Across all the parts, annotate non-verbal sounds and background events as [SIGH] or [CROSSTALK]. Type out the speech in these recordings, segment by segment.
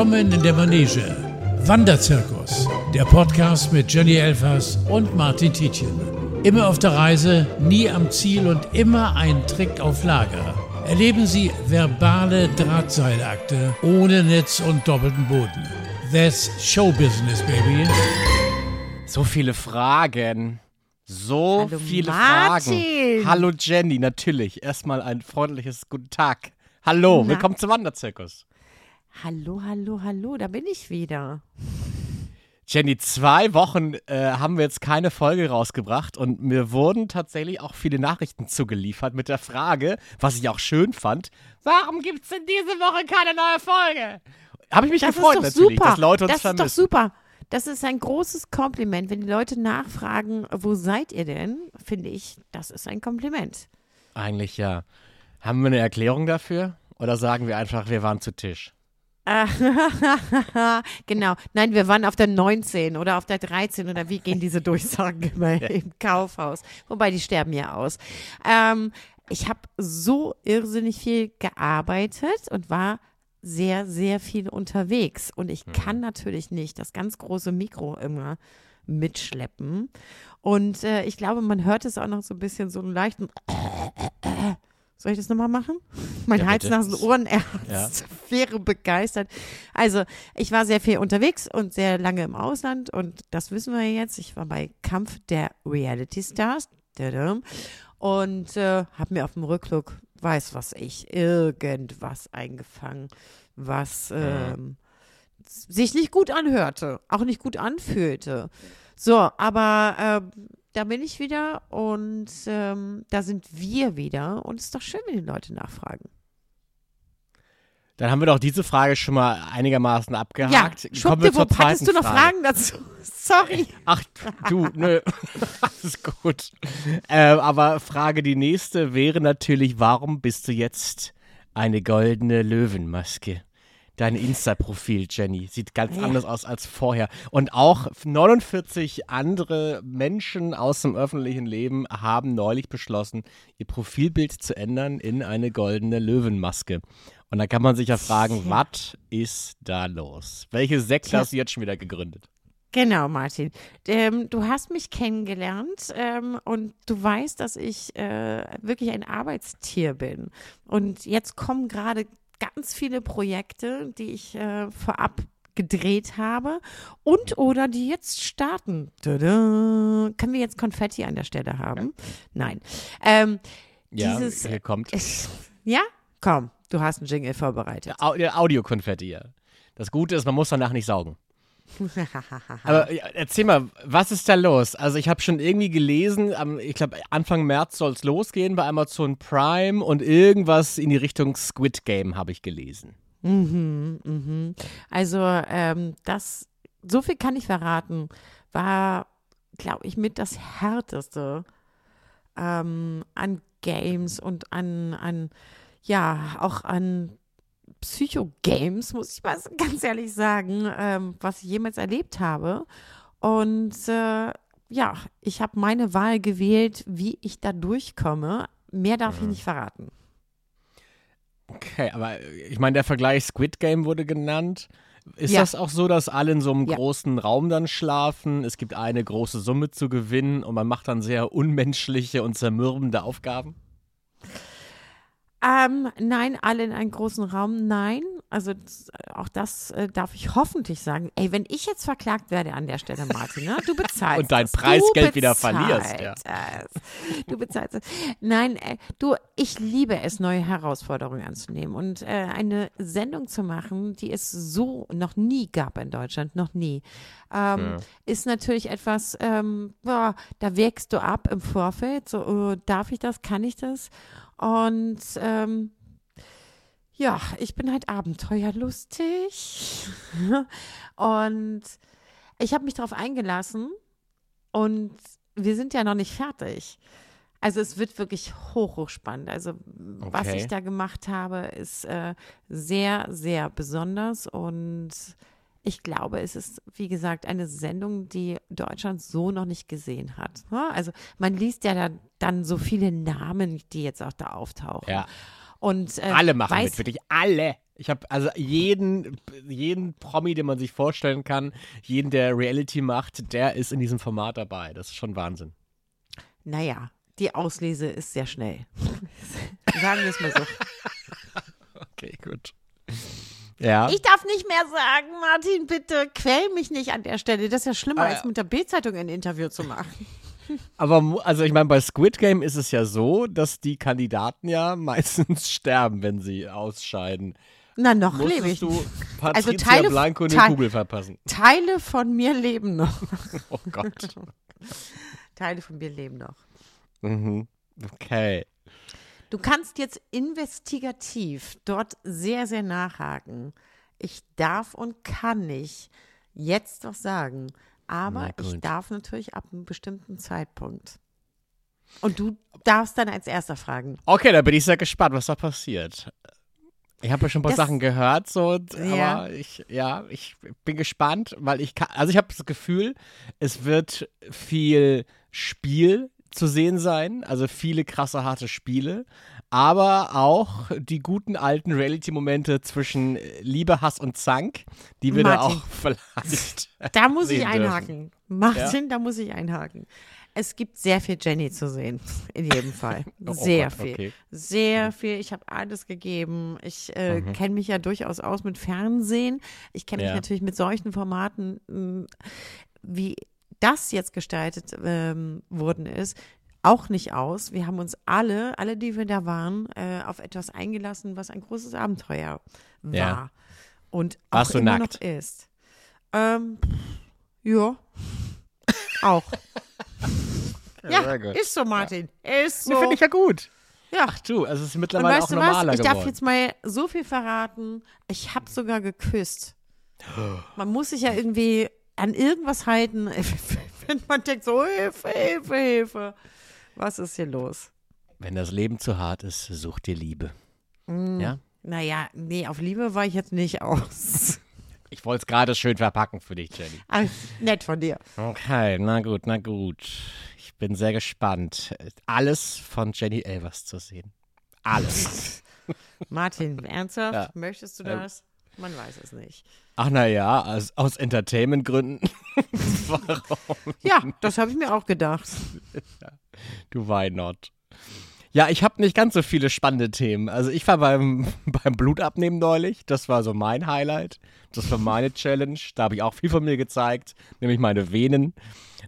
Willkommen in der Manege. Wanderzirkus, der Podcast mit Jenny Elfers und Martin Tietjen. Immer auf der Reise, nie am Ziel und immer ein Trick auf Lager. Erleben Sie verbale Drahtseilakte ohne Netz und doppelten Boden. That's Showbusiness, baby. So viele Fragen. So Hallo viele Martin. Fragen. Hallo Jenny, natürlich. Erstmal ein freundliches Guten Tag. Hallo, Na? willkommen zum Wanderzirkus. Hallo, hallo, hallo, da bin ich wieder. Jenny, zwei Wochen äh, haben wir jetzt keine Folge rausgebracht und mir wurden tatsächlich auch viele Nachrichten zugeliefert mit der Frage, was ich auch schön fand, warum gibt es denn diese Woche keine neue Folge? Habe ich mich Das gefreut ist doch natürlich, super. dass Leute uns das vermissen. ist doch super. Das ist ein großes Kompliment. Wenn die Leute nachfragen, wo seid ihr denn, finde ich, das ist ein Kompliment. Eigentlich ja. Haben wir eine Erklärung dafür? Oder sagen wir einfach, wir waren zu Tisch? [LAUGHS] Genau. Nein, wir waren auf der 19 oder auf der 13 oder wie gehen diese Durchsagen immer im Kaufhaus? Wobei die sterben ja aus. Ähm, ich habe so irrsinnig viel gearbeitet und war sehr, sehr viel unterwegs. Und ich kann natürlich nicht das ganz große Mikro immer mitschleppen. Und äh, ich glaube, man hört es auch noch so ein bisschen so einen leichten. Soll ich das nochmal machen? [LAUGHS] Mein Ja, Hals. Nasen, Ohrenarzt wäre begeistert. Also, ich war sehr viel unterwegs und sehr lange im Ausland und das wissen wir jetzt. Ich war bei Kampf der Reality Stars und äh, habe mir auf dem Rückflug, weiß was ich, irgendwas eingefangen, was ähm, sich nicht gut anhörte, auch nicht gut anfühlte. So, aber ähm, da bin ich wieder und ähm, da sind wir wieder und es ist doch schön, wenn die Leute nachfragen. Dann haben wir doch diese Frage schon mal einigermaßen abgehakt. Kommen wir zur zweiten hattest du noch Frage. Fragen dazu? [LAUGHS] Sorry. Ach, du, nö. [LAUGHS] Alles gut. Äh, aber Frage die nächste wäre natürlich, warum bist du jetzt eine goldene Löwenmaske? Dein Insta-Profil, Jenny, sieht ganz Ja. anders aus als vorher. Und auch 49 andere Menschen aus dem öffentlichen Leben haben neulich beschlossen, ihr Profilbild zu ändern in eine goldene Löwenmaske. Und da kann man sich ja fragen, Tja. was ist da los? Welche Sekte Tja. hast du jetzt schon wieder gegründet? Genau, Martin. Ähm, du hast mich kennengelernt ähm, und du weißt, dass ich äh, wirklich ein Arbeitstier bin. Und jetzt kommen gerade ganz viele Projekte, die ich äh, vorab gedreht habe und oder die jetzt starten. Tada. Können wir jetzt Konfetti an der Stelle haben? Nein. Ähm, Ja, Dieses- hier kommt. [LAUGHS] ja? Komm, du hast einen Jingle vorbereitet. Der Audiokonfetti, ja. Das Gute ist, man muss danach nicht saugen. Aber erzähl mal, was ist da los? Also ich habe schon irgendwie gelesen, ich glaube Anfang März soll es losgehen bei Amazon Prime und irgendwas in die Richtung Squid Game habe ich gelesen. Mhm, mhm. Also ähm, das, so viel kann ich verraten, war, glaube ich, mit das Härteste ähm, an Games und an, an, ja, auch an Psycho-Games, muss ich mal [LAUGHS] ganz ehrlich sagen, ähm, was ich jemals erlebt habe. Und äh, ja, ich habe meine Wahl gewählt, wie ich da durchkomme. Mehr darf ich nicht verraten. Okay, aber ich meine, der Vergleich Squid Game wurde genannt. Ist Ja. das auch so, dass alle in so einem Ja. großen Raum dann schlafen? Es gibt eine große Summe zu gewinnen und man macht dann sehr unmenschliche und zermürbende Aufgaben? Ähm, nein, alle in einem großen Raum, nein. Also das, auch das äh, darf ich hoffentlich sagen. Ey, wenn ich jetzt verklagt werde an der Stelle, Martin, ne? du bezahlst [LAUGHS] Und dein. Preisgeld du wieder verlierst, ja. Du bezahlst es. Nein, äh, du, ich liebe es, neue Herausforderungen anzunehmen und äh, eine Sendung zu machen, die es so noch nie gab in Deutschland, noch nie, ähm, ist natürlich etwas, ähm, boah, da wägst du ab im Vorfeld, so, oh, darf ich das, kann ich das? Und ähm, ja, ich bin halt abenteuerlustig. [LAUGHS] und ich habe mich darauf eingelassen und wir sind ja noch nicht fertig. Also es wird wirklich hoch, hoch spannend. Also was Okay. ich da gemacht habe, ist äh, sehr, sehr besonders und ich glaube, es ist, wie gesagt, eine Sendung, die Deutschland so noch nicht gesehen hat. ne? Also man liest ja da, dann so viele Namen, die jetzt auch da auftauchen. Ja. Und, äh, Alle machen weiß, mit, wirklich alle. Ich habe also jeden, jeden Promi, den man sich vorstellen kann, jeden, der Reality macht, der ist in diesem Format dabei. Das ist schon Wahnsinn. Naja, die Auslese ist sehr schnell. [LAUGHS] Sagen wir es mal so. [LAUGHS] Okay, gut. Ja. Ich darf nicht mehr sagen, Martin, bitte quäl mich nicht an der Stelle. Das ist ja schlimmer, Ah, als ja. mit der Bildzeitung ein Interview zu machen. [LAUGHS] Aber also ich meine, bei Squid Game ist es ja so, dass die Kandidaten ja [LAUGHS] meistens sterben, wenn sie ausscheiden. Na, noch lebe ich. Du Patricia Also Teile- Blanco eine Teil- Kugel verpassen? Teile von mir leben noch. [LAUGHS] Oh Gott. Teile von mir leben noch. mhm. Okay. Du kannst jetzt investigativ dort sehr, sehr nachhaken. Ich darf und kann nicht jetzt was sagen, aber ich darf natürlich ab einem bestimmten Zeitpunkt. Und du darfst dann als erster fragen. Okay, da bin ich sehr gespannt, was da passiert. Ich habe ja schon ein paar Das- Sachen gehört, so, Ja. aber ich, ja, ich bin gespannt, weil ich kann, also ich habe das Gefühl, es wird viel Spiel zu sehen sein, also viele krasse, harte Spiele, aber auch die guten alten Reality-Momente zwischen Liebe, Hass und Zank, die wir Martin. da auch [LAUGHS] vielleicht. Da muss ich sehen dürfen. einhaken. Martin, da muss ich einhaken. Es gibt sehr viel Jenny zu sehen, [LAUGHS] in jedem Fall. [LAUGHS] Oh Sehr Gott, viel. okay. Mhm. Sehr viel. Ich habe alles gegeben. Ich äh, kenne mich ja durchaus aus mit Fernsehen. Ich kenne mich Ja. natürlich mit solchen Formaten, mh, wie das jetzt gestaltet ähm, worden ist, auch nicht aus. Wir haben uns alle, alle, die wir da waren, äh, auf etwas eingelassen, was ein großes Abenteuer war. Ja. Und auch Warst du immer nackt? noch ist. Ähm, ja. auch. [LAUGHS] Ja, sehr gut. ist so, Martin. Ist Nee, so. Finde ich ja gut. ja. Ach du, also es ist Und mittlerweile weißt auch du normaler was? Ich geworden. darf jetzt mal so viel verraten. Ich habe sogar geküsst. [GASPS] Man muss sich ja irgendwie an irgendwas halten, [LAUGHS] wenn man denkt so, Hilfe, Hilfe, Hilfe. Was ist hier los? Wenn das Leben zu hart ist, such dir Liebe. Mm. Ja? Naja, nee, auf Liebe war ich jetzt nicht aus. [LAUGHS] Ich wollte es gerade schön verpacken für dich, Jenny. Ah, nett von dir. Okay, na gut, na gut. Ich bin sehr gespannt, alles von Jenny Elvers zu sehen. Alles. [LAUGHS] Martin, ernsthaft? Ja. Möchtest du Ähm. das? Man weiß es nicht. Ach na ja, aus, aus Entertainment-Gründen. [LAUGHS] Warum? Ja, das habe ich mir auch gedacht. Du why not? Ja, ich habe nicht ganz so viele spannende Themen. Also ich war beim, [LAUGHS] beim Blutabnehmen neulich. Das war so mein Highlight. Das war meine Challenge. Da habe ich auch viel von mir gezeigt, nämlich meine Venen.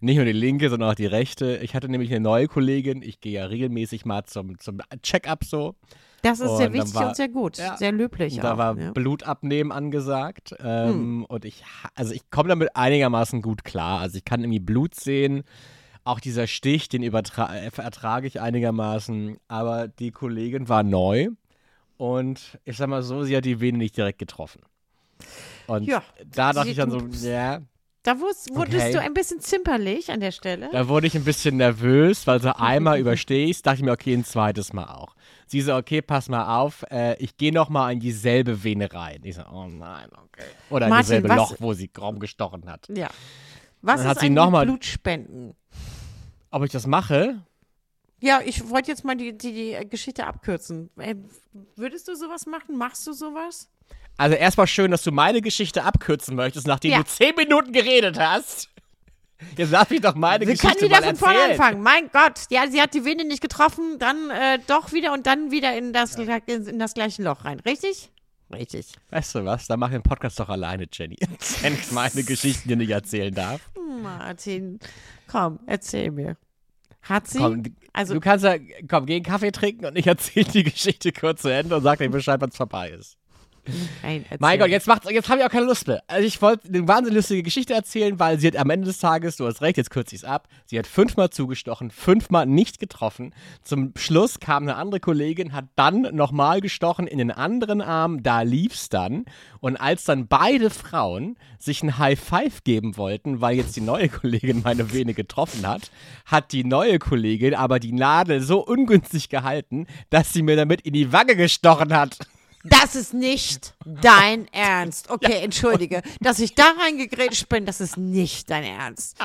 Nicht nur die linke, sondern auch die rechte. Ich hatte nämlich eine neue Kollegin. Ich gehe ja regelmäßig mal zum, zum Check-up so. Das ist Und sehr wichtig war- und sehr gut. Ja. Sehr löblich Da auch. war ja. Hm. Blutabnehmen angesagt. Ähm, Und ich, also ich komme damit einigermaßen gut klar. Also ich kann irgendwie Blut sehen. Auch dieser Stich, den äh, ertrage ich einigermaßen. Aber die Kollegin war neu. Und ich sag mal so, sie hat die Vene nicht direkt getroffen. Und Ja, da dachte ich dann so, ja, Da wurdest, wurdest Okay. du ein bisschen zimperlich an der Stelle. da wurde ich ein bisschen nervös, weil so einmal überstehst, dachte ich mir, okay, ein zweites Mal auch. Sie so, okay, pass mal auf, äh, ich gehe noch mal in dieselbe Vene rein. Ich so, oh nein, okay. Oder in Martin, dieselbe was- Loch, wo sie Raum gestochen hat. Ja. Was Dann ist hat sie noch mit mal- Blutspenden? Ob ich das mache? Ja, ich wollte jetzt mal die, die, die Geschichte abkürzen. Äh, Würdest du sowas machen? Machst du sowas? Also erstmal schön, dass du meine Geschichte abkürzen möchtest, nachdem Ja. du zehn Minuten geredet hast. Jetzt darf ich doch meine können Geschichte wieder mal von vorne anfangen. Mein Gott. Ja, sie hat die Vene nicht getroffen, dann äh, doch wieder und dann wieder in das, in, in das gleiche Loch rein. Richtig? Richtig. Weißt du was, dann mach ich den Podcast doch alleine, Jenny. [LAUGHS] Wenn ich meine Geschichten dir nicht erzählen darf. Martin, komm, erzähl mir. Hat sie? Komm, also, du kannst ja, komm, geh einen Kaffee trinken und ich erzähle die Geschichte kurz zu Ende und sag dir Bescheid, wenn es vorbei ist. Nein. Mein Gott, jetzt, macht's- jetzt habe ich auch keine Lust mehr. Also ich wollte eine wahnsinnig lustige Geschichte erzählen, weil sie hat am Ende des Tages, du hast recht, jetzt kürze ich es ab, sie hat fünfmal zugestochen, fünfmal nicht getroffen. Zum Schluss kam eine andere Kollegin, hat dann nochmal gestochen in den anderen Arm, da lief's dann. Und als dann beide Frauen sich ein High Five geben wollten, weil jetzt die neue Kollegin meine Vene getroffen hat, hat die neue Kollegin aber die Nadel so ungünstig gehalten, dass sie mir damit in die Wange gestochen hat. Das ist nicht dein [LAUGHS] Ernst. Okay, entschuldige. Dass ich da reingegrätscht bin, das ist nicht dein Ernst.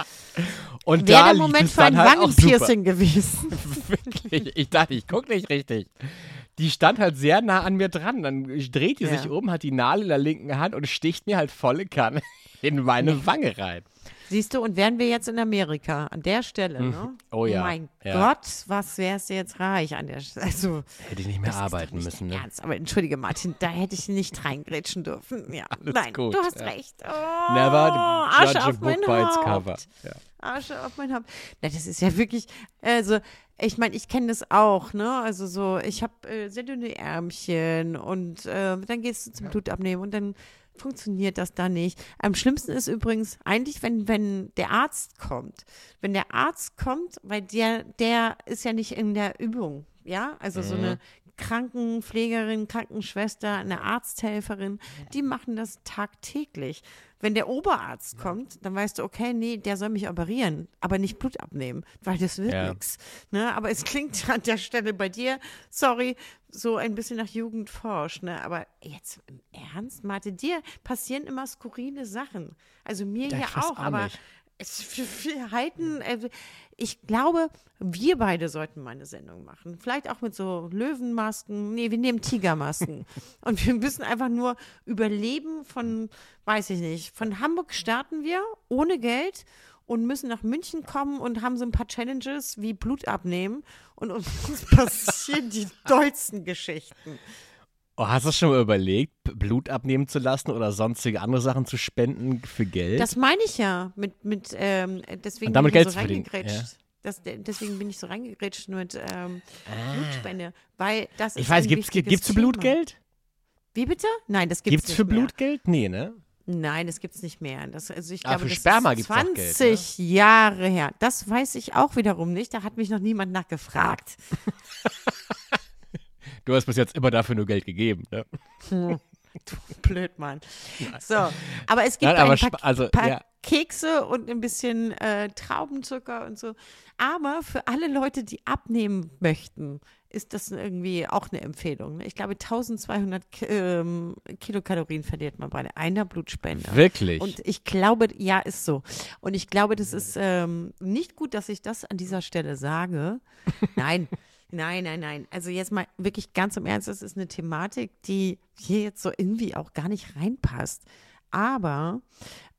Und Wäre da der Moment für ein halt. Wangenpiercing gewesen. [LAUGHS] Wirklich, ich dachte, ich gucke nicht richtig. die stand halt sehr nah an mir dran. Dann dreht die Ja. sich um, hat die Nadel in der linken Hand und sticht mir halt volle Kanne [LAUGHS] in meine Wange rein. Siehst du, und wären wir jetzt in Amerika, an der Stelle, ne? Oh ja, mein ja. Gott, was wärst du jetzt reich an der Stelle? Also, Hätte ich nicht mehr arbeiten nicht müssen, ne? Ernst. Aber entschuldige, Martin, da hätte ich nicht reingrätschen dürfen. Ja, [LAUGHS] Alles nein, gut, du hast ja. recht. Oh, Never Asche judge a auf mein book by its cover. Ja. Asche auf mein Haupt. Na, das ist ja wirklich, also, ich meine, ich kenne das auch, ne? Also so, ich habe äh, sehr dünne Ärmchen und äh, dann gehst du zum Blutabnehmen und dann funktioniert das da nicht. Am schlimmsten ist übrigens eigentlich, wenn, wenn der Arzt kommt. Wenn der Arzt kommt, weil der, der ist ja nicht in der Übung, ja? Also so eine Krankenpflegerin, Krankenschwester, eine Arzthelferin, die machen das tagtäglich. Wenn der Oberarzt kommt, dann weißt du, okay, nee, der soll mich operieren, aber nicht Blut abnehmen, weil das wird Ja. nichts. Ne? Aber es klingt [LAUGHS] an der Stelle bei dir, sorry, so ein bisschen nach Jugendforsch, ne? Aber jetzt im Ernst, Martin, dir passieren immer skurrile Sachen. Also mir Ja, auch, auch aber nicht. es, wir halten, äh, ich glaube, wir beide sollten mal eine Sendung machen. Vielleicht auch mit so Löwenmasken. Nee, wir nehmen Tigermasken. [LAUGHS] Und wir müssen einfach nur überleben von, weiß ich nicht, von Hamburg starten wir ohne Geld und müssen nach München kommen und haben so ein paar Challenges wie Blut abnehmen. Und [LAUGHS] uns passieren die dollsten Geschichten. Oh, hast du schon mal überlegt, Blut abnehmen zu lassen oder sonstige andere Sachen zu spenden für Geld? Das meine ich ja mit, mit ähm, deswegen Und damit bin ich Geld so verdienen, reingegrätscht. Das, de- deswegen bin ich so reingegrätscht mit ähm, Blutspende, weil das ist Ah. ich weiß, für Thema. Blutgeld? Wie bitte? Nein, das gibt's, Gibt's nicht für mehr. Blutgeld? Nee, ne? Nein, das gibt's nicht mehr. Das, also ich Aber glaube, für das Sperma ist gibt's doch 20 Geld, ne? Jahre her. Das weiß ich auch wiederum nicht. Da hat mich noch niemand nachgefragt. [LAUGHS] Du hast bis jetzt immer dafür nur Geld gegeben, ne? [LAUGHS] Blöd, Mann. So, aber es gibt Nein, aber ein paar, also, paar ja. Kekse und ein bisschen äh, Traubenzucker und so. Aber für alle Leute, die abnehmen möchten, ist das irgendwie auch eine Empfehlung. ne? Ich glaube, 1200 Ki- ähm, Kilokalorien verliert man bei einer Blutspende. Wirklich? Und ich glaube, ja, ist so. Und ich glaube, das ist ähm, nicht gut, dass ich das an dieser Stelle sage. [LAUGHS] Nein, nein, nein, nein. Also jetzt mal wirklich ganz im Ernst, das ist eine Thematik, die hier jetzt so irgendwie auch gar nicht reinpasst. Aber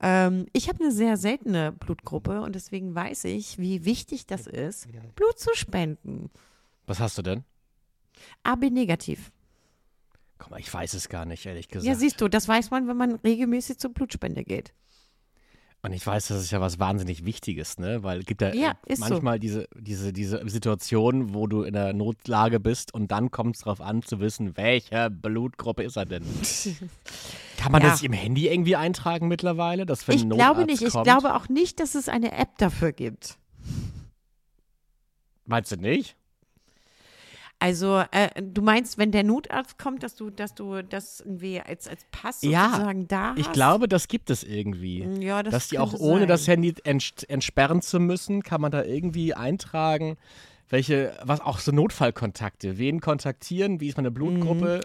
ähm, ich habe eine sehr seltene Blutgruppe und deswegen weiß ich, wie wichtig das ist, Blut zu spenden. Was hast du denn? AB negativ. Guck mal, ich weiß es gar nicht, ehrlich gesagt. Ja, siehst du, das weiß man, wenn man regelmäßig zur Blutspende geht. Und ich weiß, das ist ja was wahnsinnig Wichtiges, ne? Weil es gibt ja, Ja, ist so. manchmal diese, diese, diese Situation, wo du in der Notlage bist und dann kommt es darauf an zu wissen, welche Blutgruppe ist er denn? [LAUGHS] Kann man Ja. das im Handy irgendwie eintragen mittlerweile? Dass wenn Ich ein glaube Notarzt nicht. Ich kommt, glaube auch nicht, dass es eine App dafür gibt. Meinst du nicht? Also, äh, du meinst, wenn der Notarzt kommt, dass du, dass du das irgendwie als, als Pass Ja, sozusagen da hast? Ich glaube, das gibt es irgendwie. Ja, das Dass die auch ohne sein. das Handy ents entsperren zu müssen, kann man da irgendwie eintragen, welche, was auch so Notfallkontakte, wen kontaktieren, wie ist meine Blutgruppe?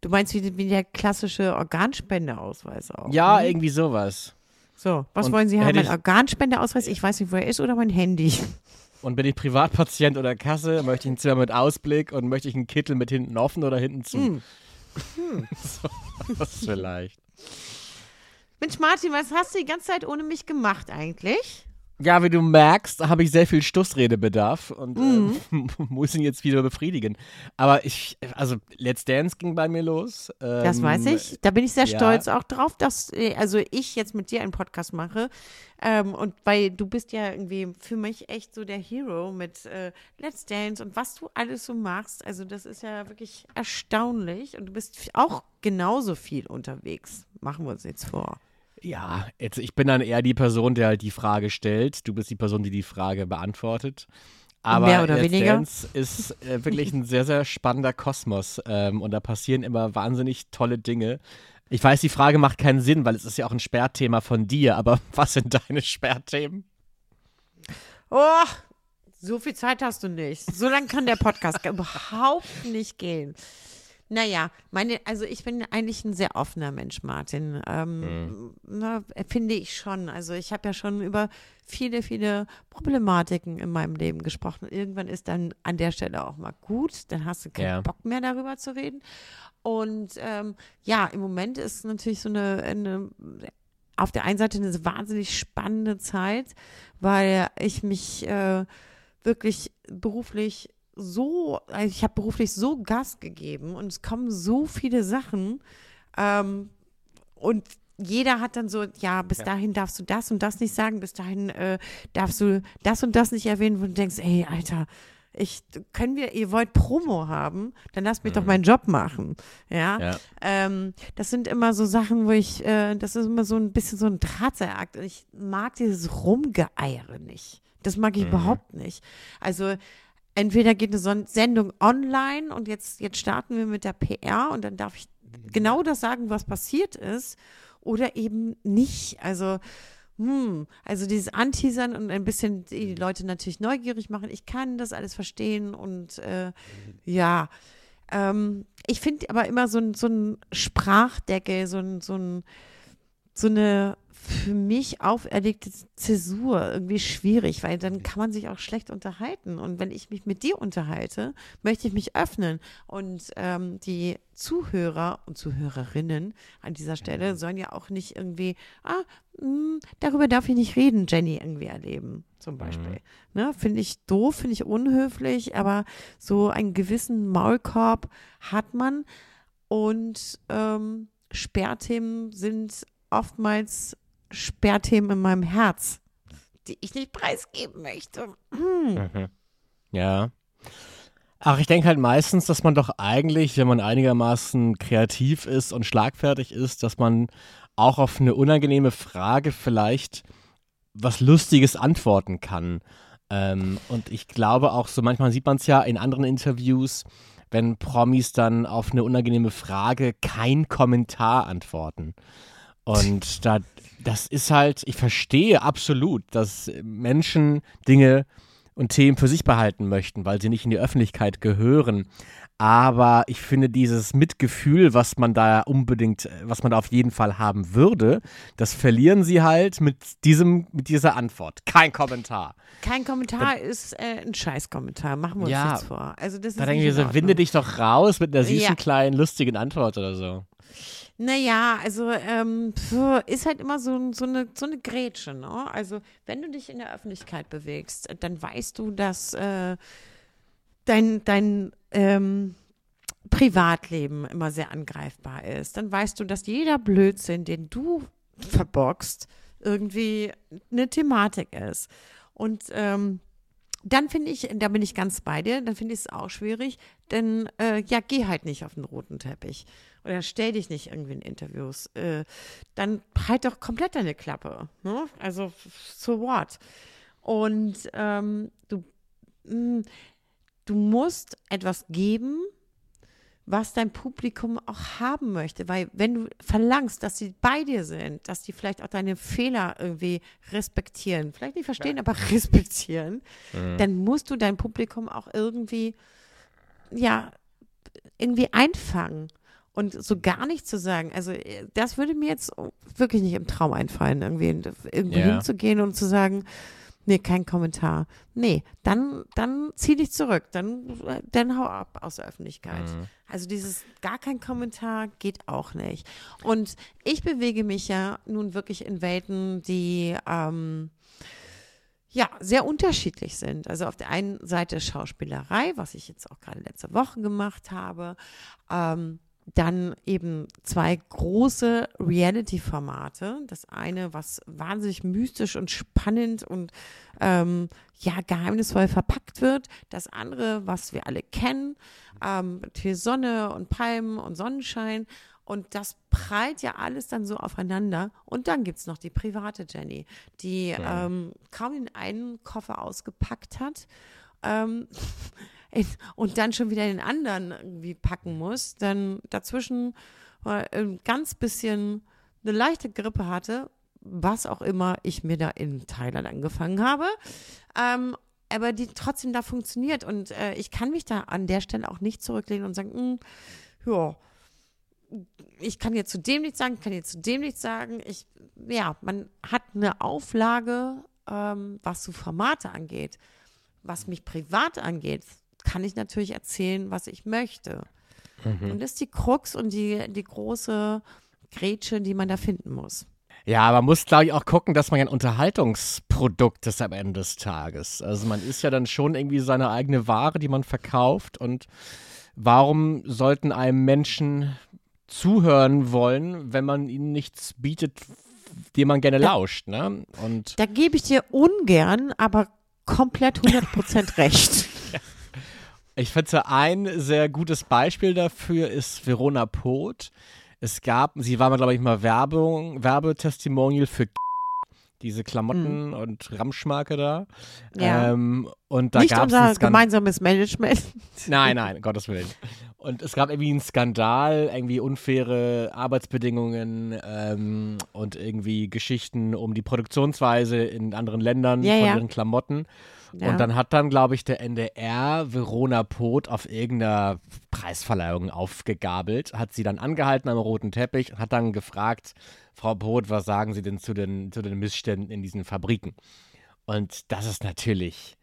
Du meinst wie, wie der klassische Organspendeausweis auch. Ja, ne? irgendwie sowas. So, was Und wollen Sie haben? Mein Organspendeausweis? Ich weiß nicht, wo er ist oder mein Handy. Und bin ich Privatpatient oder Kasse, möchte ich ein Zimmer mit Ausblick und möchte ich einen Kittel mit hinten offen oder hinten zu? Hm. [LAUGHS] so, das vielleicht. Mensch, Martin, was hast du die ganze Zeit ohne mich gemacht eigentlich? Ja, wie du merkst, habe ich sehr viel Stussredebedarf und Mhm. äh, [LAUGHS] muss ihn jetzt wieder befriedigen. Aber ich, also Let's Dance ging bei mir los. Das Ähm, weiß ich. Da bin ich sehr ja. stolz auch drauf, dass äh, also ich jetzt mit dir einen Podcast mache. Ähm, und weil du bist ja irgendwie für mich echt so der Hero mit äh, Let's Dance und was du alles so machst. Also das ist ja wirklich erstaunlich. Und du bist auch genauso viel unterwegs. Machen wir uns jetzt vor. Ja, jetzt, ich bin dann eher die Person, der halt die Frage stellt. Du bist die Person, die die Frage beantwortet. Aber Mehr oder weniger. Ist äh, wirklich ein sehr, sehr spannender Kosmos. Ähm, und da passieren immer wahnsinnig tolle Dinge. Ich weiß, die Frage macht keinen Sinn, weil es ist ja auch ein Sperrthema von dir. Aber [LAUGHS] was sind deine Sperrthemen? Oh, so viel Zeit hast du nicht. So lange kann der Podcast [LAUGHS] überhaupt nicht gehen. Naja, meine, also ich bin eigentlich ein sehr offener Mensch, Martin. Ähm, Mhm. na, finde ich schon. Also ich habe ja schon über viele, viele Problematiken in meinem Leben gesprochen. Irgendwann ist dann an der Stelle auch mal gut. Dann hast du keinen Ja. Bock mehr darüber zu reden. Und ähm, ja, im Moment ist natürlich so eine, eine auf der einen Seite eine wahnsinnig spannende Zeit, weil ich mich äh, wirklich beruflich so, also ich habe beruflich so Gas gegeben und es kommen so viele Sachen ähm, und jeder hat dann so, ja, bis dahin darfst du das und das nicht sagen, bis dahin äh, darfst du das und das nicht erwähnen, wo du denkst, ey, Alter, ich, können wir, ihr wollt Promo haben, dann lasst mich doch meinen Job machen. Ja. Ja. Ähm, das sind immer so Sachen, wo ich, äh, das ist immer so ein bisschen so ein Drahtseilakt. Ich mag dieses Rumgeeiere nicht. Das mag ich überhaupt nicht. Also entweder geht eine Sendung online und jetzt, jetzt starten wir mit der PR und dann darf ich genau das sagen, was passiert ist, oder eben nicht. Also, hm, also dieses Anteasern und ein bisschen die Leute natürlich neugierig machen. Ich kann das alles verstehen und äh, ja. Ähm, ich finde aber immer so ein, so ein Sprachdeckel, so ein, so ein, so eine für mich auferlegte Zäsur irgendwie schwierig, weil dann kann man sich auch schlecht unterhalten. Und wenn ich mich mit dir unterhalte, möchte ich mich öffnen. Und ähm, die Zuhörer und Zuhörerinnen an dieser Stelle sollen ja auch nicht irgendwie, ah, mh, darüber darf ich nicht reden, Jenny irgendwie erleben, zum Beispiel. Ne, finde ich doof, finde ich unhöflich, aber so einen gewissen Maulkorb hat man. Und ähm, Sperrthemen sind oftmals Sperrthemen in meinem Herz, die ich nicht preisgeben möchte. Hm. Ja. Ach, ich denke halt meistens, dass man doch eigentlich, wenn man einigermaßen kreativ ist und schlagfertig ist, dass man auch auf eine unangenehme Frage vielleicht was Lustiges antworten kann. Ähm, und ich glaube auch so, manchmal sieht man es ja in anderen Interviews, wenn Promis dann auf eine unangenehme Frage kein Kommentar antworten. Und da, das ist halt, ich verstehe absolut, dass Menschen Dinge und Themen für sich behalten möchten, weil sie nicht in die Öffentlichkeit gehören. Aber ich finde dieses Mitgefühl, was man da unbedingt, was man da auf jeden Fall haben würde, das verlieren sie halt mit diesem, mit dieser Antwort. Kein Kommentar. Kein Kommentar ist äh, ein Scheißkommentar, machen wir uns Ja. nichts vor. Also das Da ist denke nicht ich in so, winde dich doch raus mit einer süßen, Ja. kleinen, lustigen Antwort oder so. Naja, also ähm, ist halt immer so, so, eine, so eine Grätsche, ne? Also wenn du dich in der Öffentlichkeit bewegst, dann weißt du, dass äh, dein, dein ähm, Privatleben immer sehr angreifbar ist. Dann weißt du, dass jeder Blödsinn, den du verbockst, irgendwie eine Thematik ist. Und ähm, dann finde ich, da bin ich ganz bei dir, dann finde ich es auch schwierig, denn äh, ja, geh halt nicht auf den roten Teppich oder stell dich nicht irgendwie in Interviews. Äh, dann halt doch komplett deine Klappe. Ne? Also, so what? Und ähm, du, mh, du musst etwas geben, was dein Publikum auch haben möchte. Weil wenn du verlangst, dass sie bei dir sind, dass die vielleicht auch deine Fehler irgendwie respektieren, vielleicht nicht verstehen, aber [LAUGHS] respektieren, dann musst du dein Publikum auch irgendwie, ja, irgendwie einfangen. Und so gar nicht zu sagen, also äh, das würde mir jetzt wirklich nicht im Traum einfallen, irgendwie irgendwo Ja. hinzugehen und zu sagen, nee, kein Kommentar. Nee, dann, dann zieh dich zurück, dann, dann hau ab aus der Öffentlichkeit. Also dieses gar kein Kommentar geht auch nicht. Und ich bewege mich ja nun wirklich in Welten, die ähm, ja, sehr unterschiedlich sind. Also auf der einen Seite Schauspielerei, was ich jetzt auch gerade letzte Woche gemacht habe. Ähm, dann eben zwei große Reality-Formate. Das eine, was wahnsinnig mystisch und spannend und ähm, ja, geheimnisvoll verpackt wird. Das andere, was wir alle kennen, ähm, viel Sonne und Palmen und Sonnenschein. Und das prallt ja alles dann so aufeinander. Und dann gibt es noch die private Jenny, die ähm, kaum den einen Koffer ausgepackt hat ähm, in, und dann schon wieder den anderen irgendwie packen muss. Dann dazwischen mal ein ganz bisschen eine leichte Grippe hatte, was auch immer ich mir da in Thailand angefangen habe. Ähm, aber die trotzdem da funktioniert. Und äh, ich kann mich da an der Stelle auch nicht zurücklehnen und sagen, "Mm, ja, ich kann jetzt zu dem nichts sagen, kann jetzt zu dem nichts sagen. Ich, ja, man hat eine Auflage, ähm, was so Formate angeht. Was mich privat angeht, kann ich natürlich erzählen, was ich möchte. Mhm. Und das ist die Krux und die, die große Grätsche, die man da finden muss. Ja, man muss, glaube ich, auch gucken, dass man ein Unterhaltungsprodukt ist am Ende des Tages. Also man ist ja dann schon irgendwie seine eigene Ware, die man verkauft. Und warum sollten einem Menschen zuhören wollen, wenn man ihnen nichts bietet, dem man gerne lauscht, ne? Und Da gebe ich dir ungern, aber komplett 100% recht. [LAUGHS] Ich finde, ein sehr gutes Beispiel dafür ist Verona Poth. Es gab, sie war mal, glaube ich, mal Werbung, Werbetestimonial für diese Klamotten und Ramschmarke da. Ja. Ähm, und da Nicht gab es unser gemeinsames Management. [LAUGHS] Nein, nein, Gottes Willen. Und es gab irgendwie einen Skandal, irgendwie unfaire Arbeitsbedingungen ähm, und irgendwie Geschichten um die Produktionsweise in anderen Ländern Ja, von ja. ihren Klamotten. Ja. Und dann hat dann, glaube ich, der NDR Verona Poth auf irgendeiner Preisverleihung aufgegabelt, hat sie dann angehalten am roten Teppich und hat dann gefragt, Frau Poth, was sagen Sie denn zu den, zu den Missständen in diesen Fabriken? Und das ist natürlich.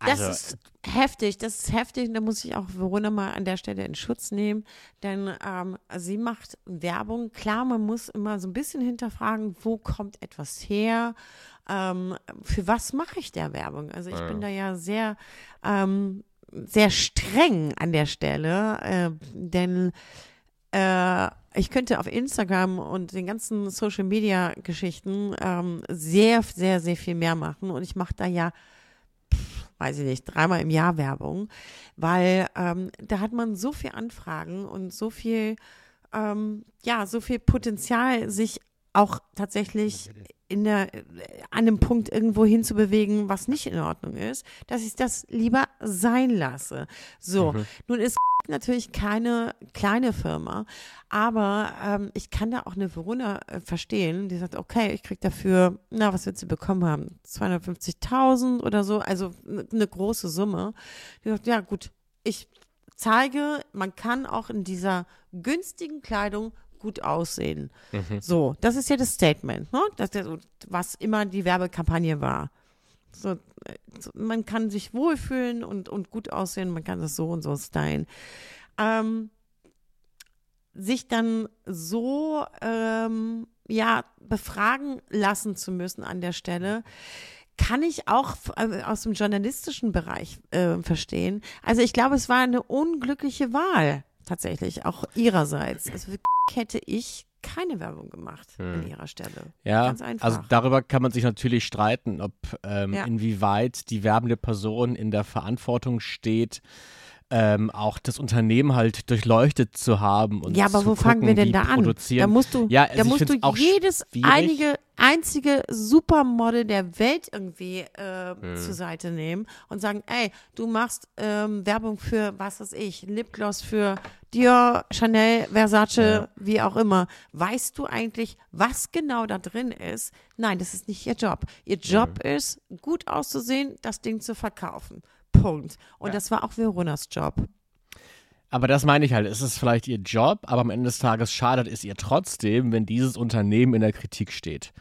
Das Also, ist heftig, das ist heftig. und Da muss ich auch Verona mal an der Stelle in Schutz nehmen, denn ähm, sie macht Werbung. Klar, man muss immer so ein bisschen hinterfragen, wo kommt etwas her? Ähm, für was mache ich der Werbung? Also ich bin da ja sehr, ähm, sehr streng an der Stelle, äh, denn äh, ich könnte auf Instagram und den ganzen Social Media Geschichten ähm, sehr, sehr, sehr viel mehr machen und ich mache da ja weiß ich nicht, dreimal im Jahr Werbung, weil ähm, da hat man so viel Anfragen und so viel, ähm, ja, so viel Potenzial, sich auch tatsächlich in der, äh, an einem Punkt irgendwo hinzubewegen, was nicht in Ordnung ist, dass ich das lieber sein lasse. So, nun ist [LAUGHS] natürlich keine kleine Firma, aber ähm, ich kann da auch eine Verona äh, verstehen, die sagt, okay, ich krieg dafür, na, was wird sie bekommen haben? 250.000 oder so, also eine große Summe. Die sagt, ja gut, ich zeige, man kann auch in dieser günstigen Kleidung gut aussehen. So, das ist ja das Statement, ne? Das was immer die Werbekampagne war. So, man kann sich wohlfühlen und, und gut aussehen, man kann das so und so stylen. Ähm, sich dann so ähm, ja befragen lassen zu müssen an der Stelle, kann ich auch äh, aus dem journalistischen Bereich äh, verstehen. Also ich glaube, es war eine unglückliche Wahl tatsächlich, auch ihrerseits. Also hätte ich keine Werbung gemacht an ihrer Stelle. Ja, Ganz einfach. also darüber kann man sich natürlich streiten, ob ähm, Ja. inwieweit die werbende Person in der Verantwortung steht, ähm, auch das Unternehmen halt durchleuchtet zu haben und Ja, aber zu wo fangen wir gucken, denn da an? Da musst du, Ja, also da musst du jedes schwierig. einige, einzige Supermodel der Welt irgendwie äh, Hm. zur Seite nehmen und sagen, ey, du machst ähm, Werbung für, was weiß ich, Lipgloss für Dior, Chanel, Versace, wie auch immer. Weißt du eigentlich, was genau da drin ist? Nein, das ist nicht ihr Job. Ihr Job ist, gut auszusehen, das Ding zu verkaufen. Punkt. Und das war auch Veronas Job. Aber das meine ich halt, es ist vielleicht ihr Job, aber am Ende des Tages schadet es ihr trotzdem, wenn dieses Unternehmen in der Kritik steht.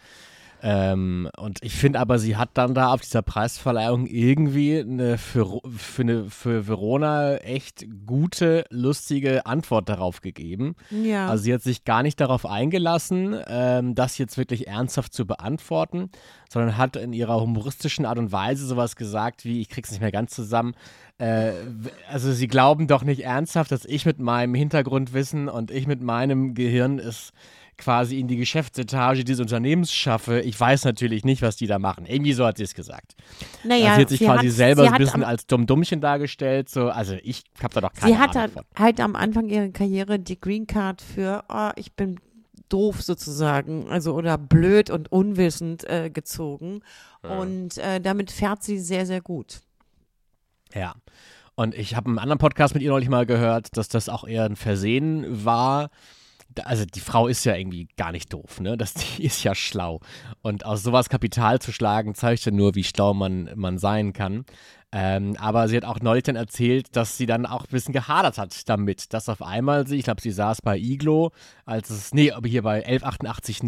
Ähm, und ich finde aber, sie hat dann da auf dieser Preisverleihung irgendwie eine für, für, eine, für Verona echt gute, lustige Antwort darauf gegeben. Ja. Also sie hat sich gar nicht darauf eingelassen, ähm, das jetzt wirklich ernsthaft zu beantworten, sondern hat in ihrer humoristischen Art und Weise sowas gesagt wie, ich krieg's nicht mehr ganz zusammen, äh, also sie glauben doch nicht ernsthaft, dass ich mit meinem Hintergrundwissen und ich mit meinem Gehirn es quasi in die Geschäftsetage dieses Unternehmens schaffe. Ich weiß natürlich nicht, was die da machen. Irgendwie so hat sie es gesagt. naja, also sie hat sich quasi selber sie so ein hat bisschen als dumm-dummchen dargestellt. So, also ich habe da doch keine Sie hat Ahnung halt, von. halt am Anfang ihrer Karriere die Green Card für, oh, ich bin doof sozusagen, also oder blöd und unwissend äh, gezogen. Und äh, damit fährt sie sehr, sehr gut. Ja. Und ich habe einen anderen Podcast mit ihr neulich mal gehört, dass das auch eher ein Versehen war. Also die Frau ist ja irgendwie gar nicht doof, ne? Das, die [LAUGHS] ist ja schlau. Und aus sowas Kapital zu schlagen, zeigt ja nur, wie schlau man, man sein kann. Ähm, aber sie hat auch neulich dann erzählt, dass sie dann auch ein bisschen gehadert hat damit, dass auf einmal sie, ich glaube, sie saß bei Iglo, als es, nee, aber hier bei 11880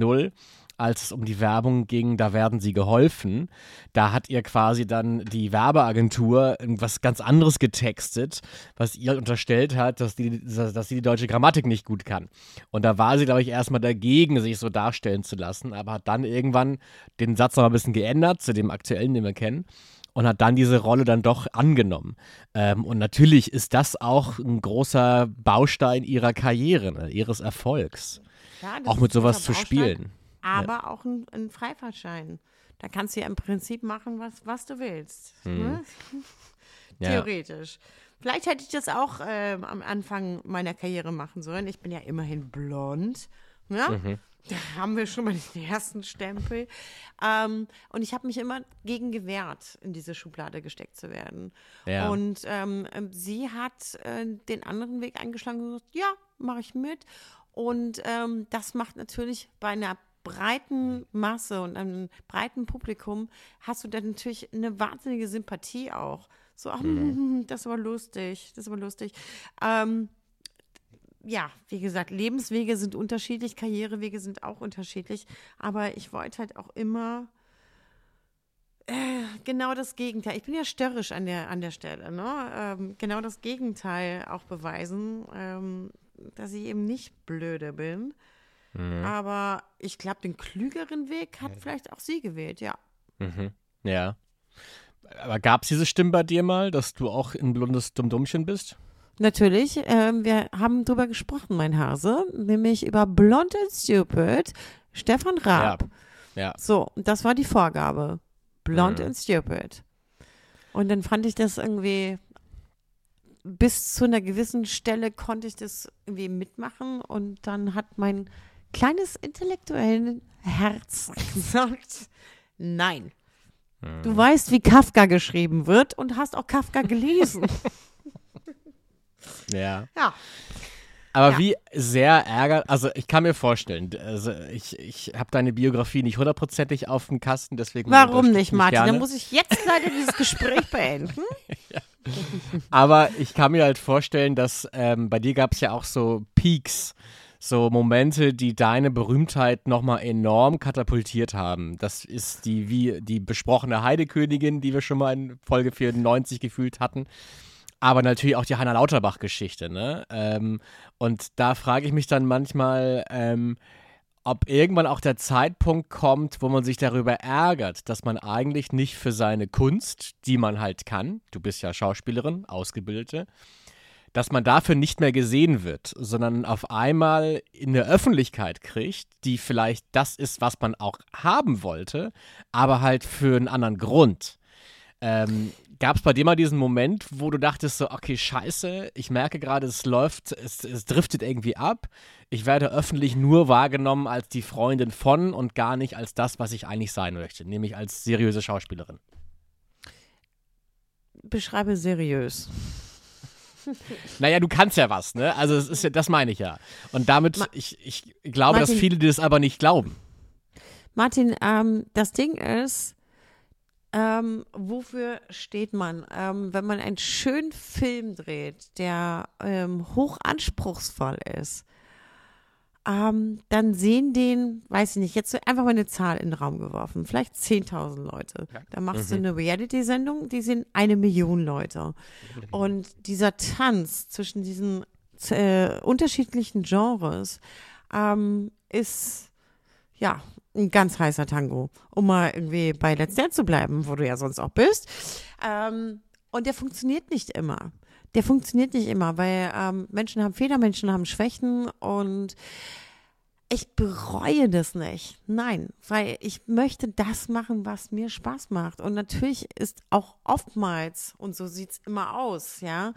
als es um die Werbung ging, da werden sie geholfen. Da hat ihr quasi dann die Werbeagentur was ganz anderes getextet, was ihr unterstellt hat, dass, die, dass sie die deutsche Grammatik nicht gut kann. Und da war sie, glaube ich, erstmal dagegen, sich so darstellen zu lassen, aber hat dann irgendwann den Satz noch ein bisschen geändert zu dem aktuellen, den wir kennen und hat dann diese Rolle dann doch angenommen. Ähm, und natürlich ist das auch ein großer Baustein ihrer Karriere, ne, ihres Erfolgs. Ja, auch mit sowas zu spielen aber ja. auch ein, ein Freifahrtschein. Da kannst du ja im Prinzip machen, was, was du willst. Hm. Ne? Theoretisch. Ja. Vielleicht hätte ich das auch äh, am Anfang meiner Karriere machen sollen. Ich bin ja immerhin blond. Ne? Mhm. Da haben wir schon mal den ersten Stempel. Ähm, und ich habe mich immer gegen gewehrt, in diese Schublade gesteckt zu werden. Ja. Und ähm, sie hat äh, den anderen Weg eingeschlagen und gesagt, ja, mache ich mit. Und ähm, das macht natürlich bei einer breiten Masse und einem breiten Publikum hast du dann natürlich eine wahnsinnige Sympathie auch. So, ach, mhm. [LAUGHS] das war lustig, das war lustig. Ähm, ja, wie gesagt, Lebenswege sind unterschiedlich, Karrierewege sind auch unterschiedlich, aber ich wollte halt auch immer äh, genau das Gegenteil. Ich bin ja störrisch an der, an der Stelle, ne? Ähm, genau das Gegenteil auch beweisen, ähm, dass ich eben nicht blöde bin. Mhm. Aber ich glaube, den klügeren Weg hat vielleicht auch sie gewählt, ja. Mhm. Ja. Aber gab es diese Stimme bei dir mal, dass du auch ein blondes Dummdummchen bist? Natürlich. Ähm, wir haben drüber gesprochen, mein Hase, nämlich über Blond and Stupid, Stefan Raab. Ja. ja. So, das war die Vorgabe. Blond mhm. and Stupid. Und dann fand ich das irgendwie, bis zu einer gewissen Stelle konnte ich das irgendwie mitmachen und dann hat mein kleines intellektuelles Herz gesagt, nein. Hm. Du weißt, wie Kafka geschrieben wird und hast auch Kafka gelesen. [LAUGHS] ja. Ja. Aber ja. wie sehr ärgert, also ich kann mir vorstellen, also ich, ich habe deine Biografie nicht hundertprozentig auf dem Kasten, deswegen. Warum nicht, Martin? Dann muss ich jetzt leider dieses Gespräch beenden. [LAUGHS] ja. Aber ich kann mir halt vorstellen, dass ähm, bei dir gab es ja auch so Peaks so Momente, die deine Berühmtheit nochmal enorm katapultiert haben. Das ist die, wie die besprochene Heidekönigin, die wir schon mal in Folge 94 gefühlt hatten. Aber natürlich auch die Hannah Lauterbach-Geschichte, ne? Ähm, und da frage ich mich dann manchmal, ähm, ob irgendwann auch der Zeitpunkt kommt, wo man sich darüber ärgert, dass man eigentlich nicht für seine Kunst, die man halt kann, du bist ja Schauspielerin, Ausgebildete, dass man dafür nicht mehr gesehen wird, sondern auf einmal in der Öffentlichkeit kriegt, die vielleicht das ist, was man auch haben wollte, aber halt für einen anderen Grund. Ähm, Gab es bei dir mal diesen Moment, wo du dachtest so, okay, scheiße, ich merke gerade, es läuft, es, es driftet irgendwie ab. Ich werde öffentlich nur wahrgenommen als die Freundin von und gar nicht als das, was ich eigentlich sein möchte, nämlich als seriöse Schauspielerin. Beschreibe seriös. [LAUGHS] Naja, du kannst ja was, ne? Also das ist ja, das meine ich ja. Und damit, Ma ich, ich glaube, Martin, dass viele dir das aber nicht glauben. Martin, ähm, das Ding ist, ähm, wofür steht man? Ähm, wenn man einen schönen Film dreht, der ähm, hoch anspruchsvoll ist, ähm, dann sehen den, weiß ich nicht, jetzt einfach mal eine Zahl in den Raum geworfen, vielleicht 10.000 Leute. Ja. Da machst mhm. du eine Reality-Sendung, die sind eine Million Leute. Und dieser Tanz zwischen diesen äh, unterschiedlichen Genres ähm, ist, ja, ein ganz heißer Tango, um mal irgendwie bei Let's Dance zu bleiben, wo du ja sonst auch bist. Ähm, und der funktioniert nicht immer der funktioniert nicht immer, weil ähm, Menschen haben Fehler, Menschen haben Schwächen und ich bereue das nicht. Nein, weil ich möchte das machen, was mir Spaß macht. Und natürlich ist auch oftmals, und so sieht es immer aus, ja,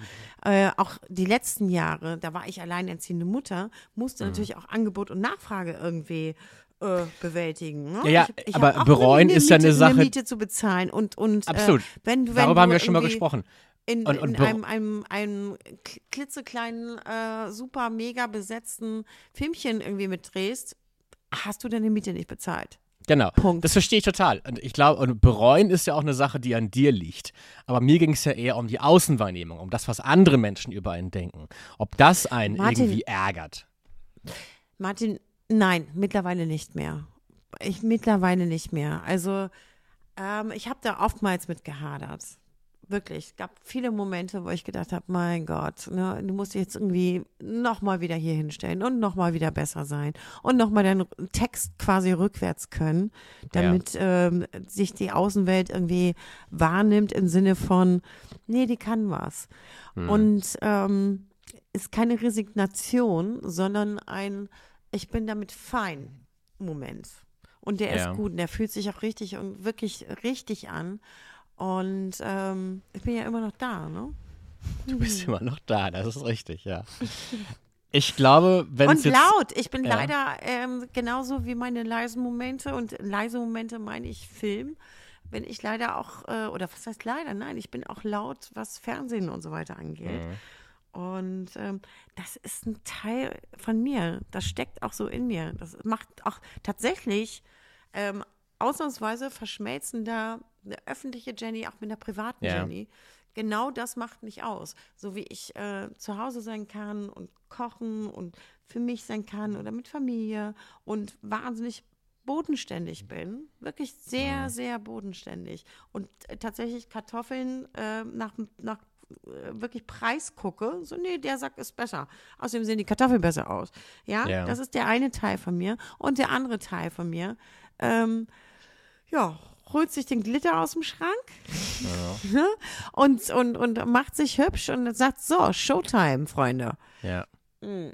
mhm. äh, auch die letzten Jahre, da war ich alleinerziehende Mutter, musste mhm. natürlich auch Angebot und Nachfrage irgendwie äh, bewältigen. Ne? Ja, ja ich, ich aber bereuen ist ja eine Sache. Eine Miete zu bezahlen und, und absolut. Äh, wenn, wenn Darüber haben wir schon mal gesprochen in, Und- und in einem, einem, einem klitzekleinen, äh, super mega besetzten Filmchen irgendwie mitdrehst, hast du deine Miete nicht bezahlt. Genau. Punkt. Das verstehe ich total. Und ich glaube, und bereuen ist ja auch eine Sache, die an dir liegt. Aber mir ging es ja eher um die Außenwahrnehmung, um das, was andere Menschen über einen denken. Ob das einen Martin. irgendwie ärgert. Martin, nein, mittlerweile nicht mehr. Ich mittlerweile nicht mehr. Also ähm, ich habe da oftmals mit gehadert. Wirklich. Es gab viele Momente, wo ich gedacht habe, mein Gott, ne, du musst dich jetzt irgendwie nochmal wieder hier hinstellen und nochmal wieder besser sein und nochmal deinen Text quasi rückwärts können, damit ähm, sich die Außenwelt irgendwie wahrnimmt im Sinne von, nee, die kann was. Und ähm, ist keine Resignation, sondern ein Ich bin damit fein Moment. Und der Ja. ist gut und der fühlt sich auch richtig und wirklich richtig an. Und ähm, ich bin ja immer noch da, ne? Du bist immer noch da, das ist richtig, ja. Ich glaube, wenn es Und jetzt. laut. Ich bin Ja. leider ähm, genauso wie meine leisen Momente und leise Momente meine ich Film. Bin ich leider auch, äh, oder was heißt leider? Nein, ich bin auch laut, was Fernsehen und so weiter angeht. Und ähm, das ist ein Teil von mir. Das steckt auch so in mir. Das macht auch tatsächlich ähm, ausnahmsweise verschmelzen da eine öffentliche Jenny auch mit einer privaten Ja. Jenny. Genau das macht mich aus. So wie ich äh, zu Hause sein kann und kochen und für mich sein kann oder mit Familie und wahnsinnig bodenständig bin. Wirklich sehr, sehr bodenständig. Und äh, tatsächlich Kartoffeln äh, nach, nach äh, wirklich Preis gucke, so, nee, der Sack ist besser. Außerdem sehen die Kartoffeln besser aus. Ja, Ja. das ist der eine Teil von mir. Und der andere Teil von mir, ähm, ja, holt sich den Glitter aus dem Schrank [LAUGHS] ne? und, und, und macht sich hübsch und sagt, so, Showtime, Freunde. Ja. Mhm.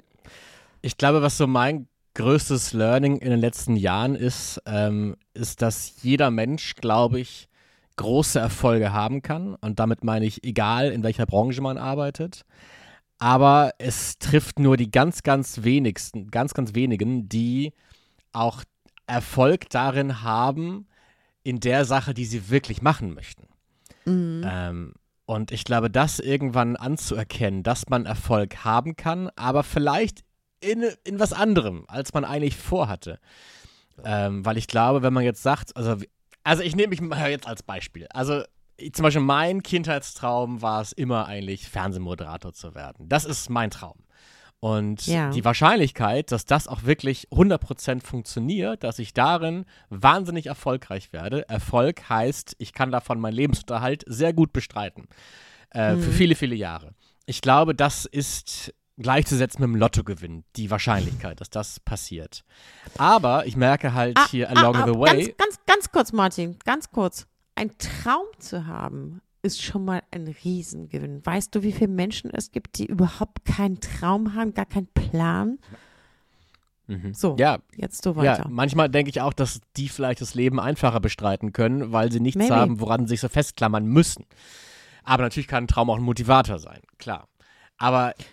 Ich glaube, was so mein größtes Learning in den letzten Jahren ist, ähm, ist, dass jeder Mensch, glaube ich, große Erfolge haben kann. Und damit meine ich, egal in welcher Branche man arbeitet. Aber es trifft nur die ganz, ganz wenigsten, ganz, ganz wenigen, die auch Erfolg darin haben, in der Sache, die sie wirklich machen möchten. Ähm, und ich glaube, das irgendwann anzuerkennen, dass man Erfolg haben kann, aber vielleicht in, in was anderem, als man eigentlich vorhatte. Ähm, weil ich glaube, wenn man jetzt sagt, also, also ich nehme mich mal jetzt als Beispiel. Also ich, zum Beispiel mein Kindheitstraum war es immer eigentlich, Fernsehmoderator zu werden. Das ist mein Traum. Und Ja. die Wahrscheinlichkeit, dass das auch wirklich 100% funktioniert, dass ich darin wahnsinnig erfolgreich werde. Erfolg heißt, ich kann davon meinen Lebensunterhalt sehr gut bestreiten. Äh, Für viele, viele Jahre. Ich glaube, das ist gleichzusetzen mit dem Lottogewinn, die Wahrscheinlichkeit, dass das passiert. Aber ich merke halt hier along ah, the way. Ganz, ganz, ganz kurz, Martin, ganz kurz. Ein Traum zu haben, ist schon mal ein Riesengewinn. Weißt du, wie viele Menschen es gibt, die überhaupt keinen Traum haben, gar keinen Plan? So, Mhm. Ja, jetzt du Ja, weiter. manchmal denke ich auch, dass die vielleicht das Leben einfacher bestreiten können, weil sie nichts Maybe. haben, woran sie sich so festklammern müssen. Aber natürlich kann ein Traum auch ein Motivator sein, klar. Aber äh,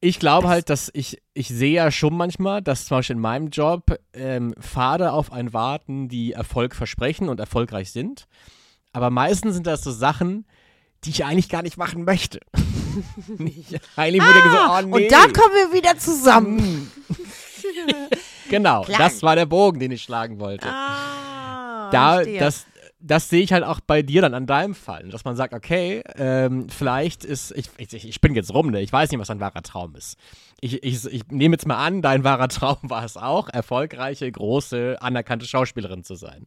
ich glaube halt, dass ich, ich sehe ja schon manchmal, dass zum Beispiel in meinem Job ähm, Pfade auf einen warten, die Erfolg versprechen und erfolgreich sind. Aber meistens sind das so Sachen, die ich eigentlich gar nicht machen möchte. [LAUGHS] ich, eigentlich wurde gesagt, oh nee. Und da kommen wir wieder zusammen. [LAUGHS] genau, Klar. das war der Bogen, den ich schlagen wollte. Ah, da, verstehe. das, das sehe ich halt auch bei dir dann an deinem Fall. Dass man sagt, okay, ähm, vielleicht ist, ich, ich, ich bin jetzt rum, ne? ich weiß nicht, was dein wahrer Traum ist. Ich, ich, ich nehme jetzt mal an, dein wahrer [LAUGHS] Traum war es auch, erfolgreiche, große, anerkannte Schauspielerin zu sein.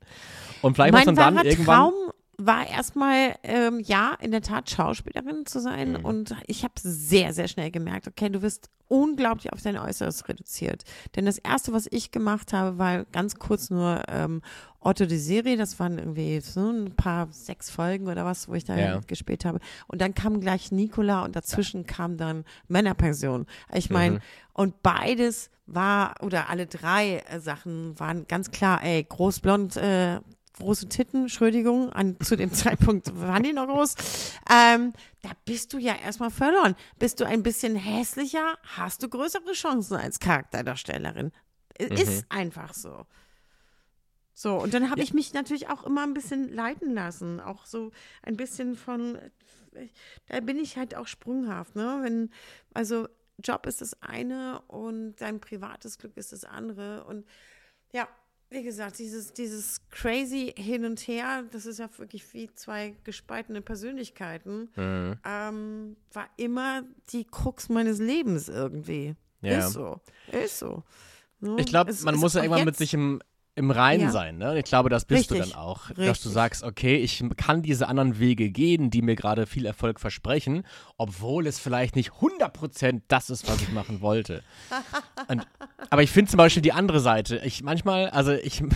Und vielleicht mein muss man dann irgendwann. Traum war erstmal, ähm, ja, in der Tat Schauspielerin zu sein. Mhm. Und ich habe sehr, sehr schnell gemerkt, okay, du wirst unglaublich auf dein Äußeres reduziert. Denn das Erste, was ich gemacht habe, war ganz kurz nur ähm, Otto die Serie. Das waren irgendwie so ein paar, sechs Folgen oder was, wo ich da Ja. gespielt habe. Und dann kam gleich Nicola und dazwischen kam dann Männerpension. Ich meine, Mhm. und beides war, oder alle drei äh, Sachen waren ganz klar, ey, großblond, äh, große Titten, Entschuldigung, an, zu dem [LAUGHS] Zeitpunkt waren die noch groß. Ähm, da bist du ja erstmal verloren. Bist du ein bisschen hässlicher, hast du größere Chancen als Charakterdarstellerin. Mhm. Ist einfach so. So, und dann habe ich mich natürlich auch immer ein bisschen leiten lassen. Auch so ein bisschen von, da bin ich halt auch sprunghaft, ne? Wenn, also Job ist das eine und dein privates Glück ist das andere. Und ja, wie gesagt, dieses, dieses crazy Hin und Her, das ist ja wirklich wie zwei gespaltene Persönlichkeiten, Mhm. ähm, war immer die Krux meines Lebens irgendwie. Ja. Ist so. Ist so. Ne? Ich glaube, Es man ist muss ja irgendwann mit sich im, im Reinen Ja. sein. Ne? Und ich glaube, das bist du Richtig. dann auch. Dass du Richtig. sagst, okay, ich kann diese anderen Wege gehen, die mir gerade viel Erfolg versprechen, obwohl es vielleicht nicht 100% das ist, was ich machen wollte. [LAUGHS] Und, aber ich finde zum Beispiel die andere Seite. Ich manchmal, also ich. [LAUGHS]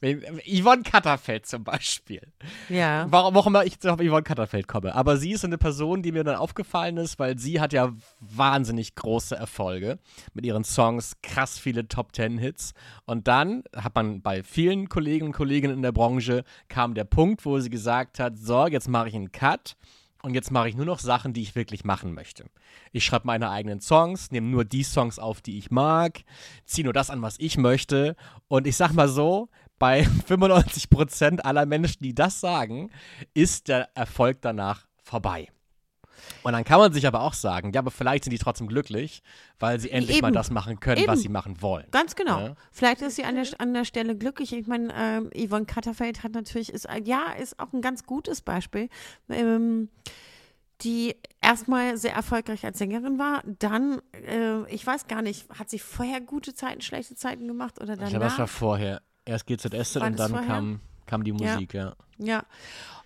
Yvonne Katterfeld zum Beispiel. Ja. Warum auch immer ich auf Yvonne Katterfeld komme. Aber sie ist eine Person, die mir dann aufgefallen ist, weil sie hat ja wahnsinnig große Erfolge mit ihren Songs, krass viele Top Ten Hits. Und dann hat man bei vielen Kollegen und Kolleginnen in der Branche kam der Punkt, wo sie gesagt hat, so, jetzt mache ich einen Cut. Und jetzt mache ich nur noch Sachen, die ich wirklich machen möchte. Ich schreibe meine eigenen Songs, nehme nur die Songs auf, die ich mag, ziehe nur das an, was ich möchte. Und ich sag mal so, bei [LAUGHS] 95% aller Menschen, die das sagen, ist der Erfolg danach vorbei. Und dann kann man sich aber auch sagen, ja, aber vielleicht sind die trotzdem glücklich, weil sie endlich mal Eben. das machen können, Eben. was sie machen wollen. Ganz genau. Ja. Vielleicht ist sie an der, an der Stelle glücklich. Ich meine, ähm, Yvonne Katterfeld hat natürlich, ist, ein- ja, ist auch ein ganz gutes Beispiel. Ähm, die erstmal sehr erfolgreich als Sängerin war, dann, äh, ich weiß gar nicht, hat sie vorher gute Zeiten, schlechte Zeiten gemacht oder Ich glaube, das war danach? vorher. Erst GZS War und dann vorher? kam, kam die Ja. Musik, ja. Ja.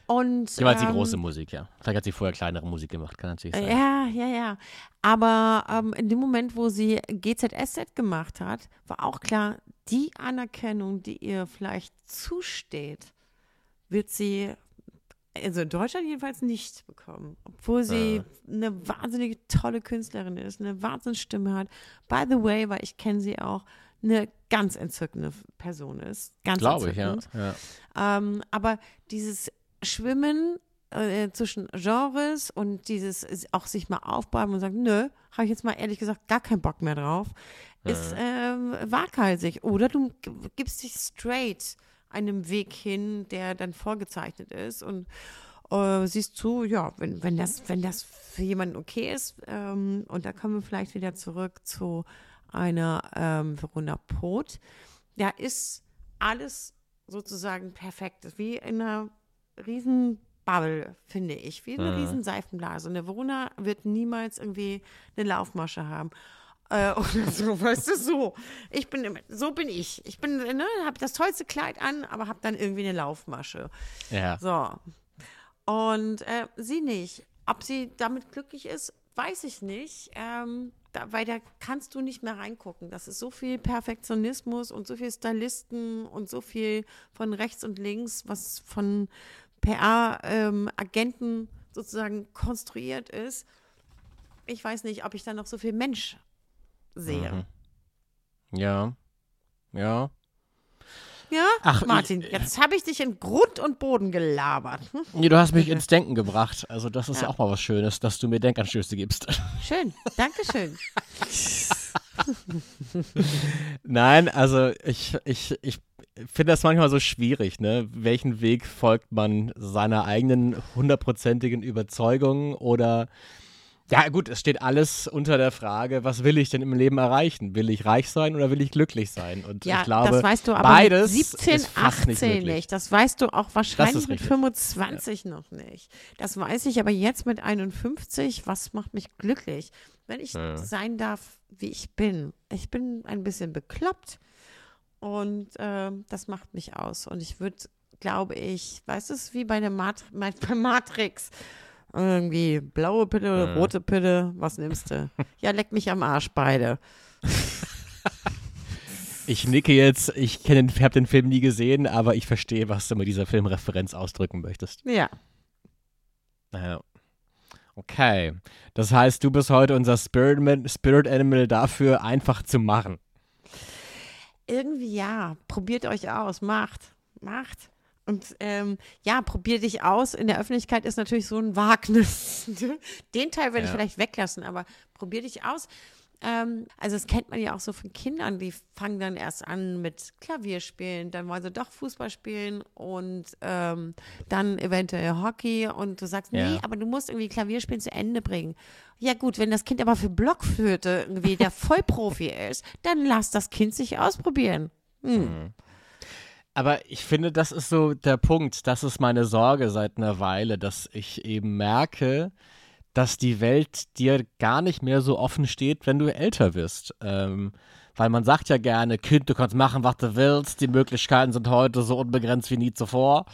Und, Jeweils die ähm, große Musik, ja. Vielleicht hat sie vorher kleinere Musik gemacht, kann natürlich sein. Ja, ja, ja. Aber ähm, in dem Moment, wo sie GZSZ gemacht hat, war auch klar, die Anerkennung, die ihr vielleicht zusteht, wird sie, also in Deutschland jedenfalls nicht bekommen. Obwohl sie eine wahnsinnige tolle Künstlerin ist, eine Wahnsinnsstimme hat. By the way, weil ich kenne sie auch, eine ganz entzückende Person ist. Ganz Glaube ich, ja. entzückend. ja. Ähm, aber dieses Schwimmen äh, zwischen Genres und dieses auch sich mal aufbäumen und sagen, nö, habe ich jetzt mal ehrlich gesagt gar keinen Bock mehr drauf, ist ähm, waghalsig. Oder du gibst dich straight einem Weg hin, der dann vorgezeichnet ist und äh, siehst zu, ja, wenn, wenn, das, wenn das für jemanden okay ist, ähm, und da kommen wir vielleicht wieder zurück zu einer ähm, Verona Pot, da ist alles sozusagen perfekt. Wie in einer riesen Bubble, finde ich. Wie eine riesen Seifenblase. Und der Verona wird niemals irgendwie eine Laufmasche haben. Äh, [LAUGHS] oder so, weißt du, so. Ich bin, immer- so bin ich. Ich bin, ne, habe das tollste Kleid an, aber habe dann irgendwie eine Laufmasche. ja. So. Und äh, sie nicht. Ob sie damit glücklich ist, weiß ich nicht. Ähm, da, weil da kannst du nicht mehr reingucken. Das ist so viel Perfektionismus und so viel Stylisten und so viel von rechts und links, was von PR-Agenten sozusagen konstruiert ist. Ich weiß nicht, ob ich da noch so viel Mensch sehe. Ja. Ja. Ja, Ach, Martin, ich- jetzt habe ich dich in Grund und Boden gelabert. Hm? Nee, du hast mich ins Denken gebracht. Also, das ist ja. Ja. auch mal was Schönes, dass du mir Denkanstöße gibst. [LAUGHS] Schön, Dankeschön. Nein, also ich, ich, ich finde das manchmal so schwierig, ne? Welchen Weg folgt man seiner eigenen hundertprozentigen Überzeugung oder ja gut, es steht alles unter der Frage, was will ich denn im Leben erreichen? Will ich reich sein oder will ich glücklich sein? Und Ja, ich glaube, das weißt du aber beides mit 17, ist fast 18 nicht nicht. Das weißt du auch wahrscheinlich mit richtig. 25 noch nicht. Das weiß ich aber jetzt mit 51. Was macht mich glücklich? Wenn ich sein darf, wie ich bin. Ich bin ein bisschen bekloppt und ähm, das macht mich aus. Und ich würde, glaube ich, weißt du, es wie bei der Mat [LAUGHS] bei Matrix. Irgendwie blaue Pille oder rote Pille, was nimmst du? Ja, leck mich am Arsch beide. Ich nicke jetzt, ich habe den Film nie gesehen, aber ich verstehe, was du mit dieser Filmreferenz ausdrücken möchtest. Ja. Ja. Okay. Das heißt, du bist heute unser Spirit, Spirit Animal dafür, einfach zu machen. Irgendwie ja, probiert euch aus, macht, macht. Und ähm, ja, probier dich aus. In der Öffentlichkeit ist natürlich so ein Wagnis. [LAUGHS] Den Teil werde ich Ja. vielleicht weglassen, aber probier dich aus. ähm, also das kennt man ja auch so von Kindern, die fangen dann erst an mit Klavierspielen, dann wollen sie doch Fußball spielen und ähm, dann eventuell Hockey und du sagst, Ja. nee, aber du musst irgendwie Klavierspielen zu Ende bringen. Ja gut, wenn das Kind aber für Blockflöte irgendwie der Vollprofi [LAUGHS] ist, dann lass das Kind sich ausprobieren. Hm. Aber ich finde, das ist so der Punkt. Das ist meine Sorge seit einer Weile, dass ich eben merke, dass die Welt dir gar nicht mehr so offen steht, wenn du älter wirst. Ähm, weil man sagt ja gerne, Kind, du kannst machen, was du willst. Die Möglichkeiten sind heute so unbegrenzt wie nie zuvor.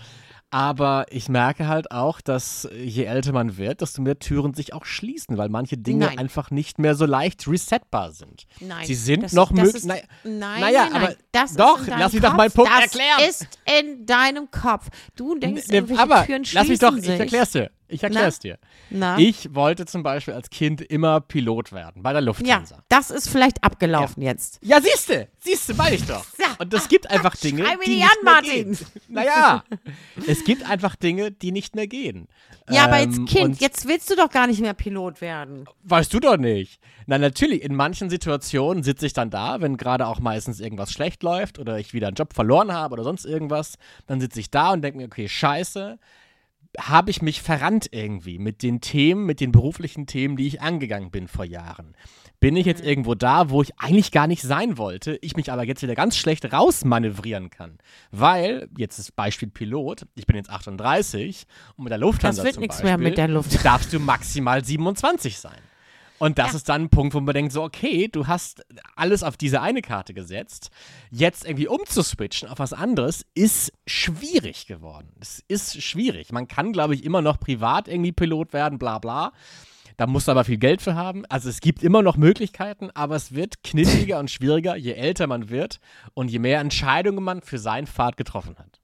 Aber ich merke halt auch, dass äh, je älter man wird, desto mehr Türen sich auch schließen, weil manche Dinge Nein. einfach nicht mehr so leicht resetbar sind. Nein. Sie sind das, noch das möglich. Naja, Nein, naja, nein, nein. aber das doch, ist lass mich doch Kopf. meinen Punkt das erklären. ist in deinem Kopf. Du denkst, Ne, irgendwelche aber Türen lass mich doch, schließen ich erklär's dir. Ich erklär's dir. Na? Ich wollte zum Beispiel als Kind immer Pilot werden, bei der ja, Lufthansa. das ist vielleicht abgelaufen jetzt. Ja, siehste, siehste, meine ich doch. Ja. Und es gibt einfach Dinge, die nicht an, mehr Martin. gehen. Naja, es gibt einfach Dinge, die nicht mehr gehen. Ja, aber Ähm, jetzt Kind, jetzt willst du doch gar nicht mehr Pilot werden. Weißt du doch nicht. Na, natürlich, in manchen Situationen sitze ich dann da, wenn gerade auch meistens irgendwas schlecht läuft oder ich wieder einen Job verloren habe oder sonst irgendwas, dann sitze ich da und denke mir, okay, scheiße, habe ich mich verrannt irgendwie mit den Themen, mit den beruflichen Themen, die ich angegangen bin vor Jahren. Bin ich jetzt irgendwo da, wo ich eigentlich gar nicht sein wollte, ich mich aber jetzt wieder ganz schlecht rausmanövrieren kann. Weil, jetzt ist Beispiel Pilot, ich bin jetzt 38 und mit der Lufthansa Das wird nichts mehr mit der Luft. darfst du maximal 27 sein. Und das Ja. ist dann ein Punkt, wo man denkt, so, okay, du hast alles auf diese eine Karte gesetzt. Jetzt irgendwie umzuswitchen auf was anderes ist schwierig geworden. Es ist schwierig. Man kann, glaube ich, immer noch privat irgendwie Pilot werden, bla bla. Da musst du aber viel Geld für haben. Also es gibt immer noch Möglichkeiten, aber es wird kniffliger und schwieriger, je älter man wird und je mehr Entscheidungen man für seinen Pfad getroffen hat.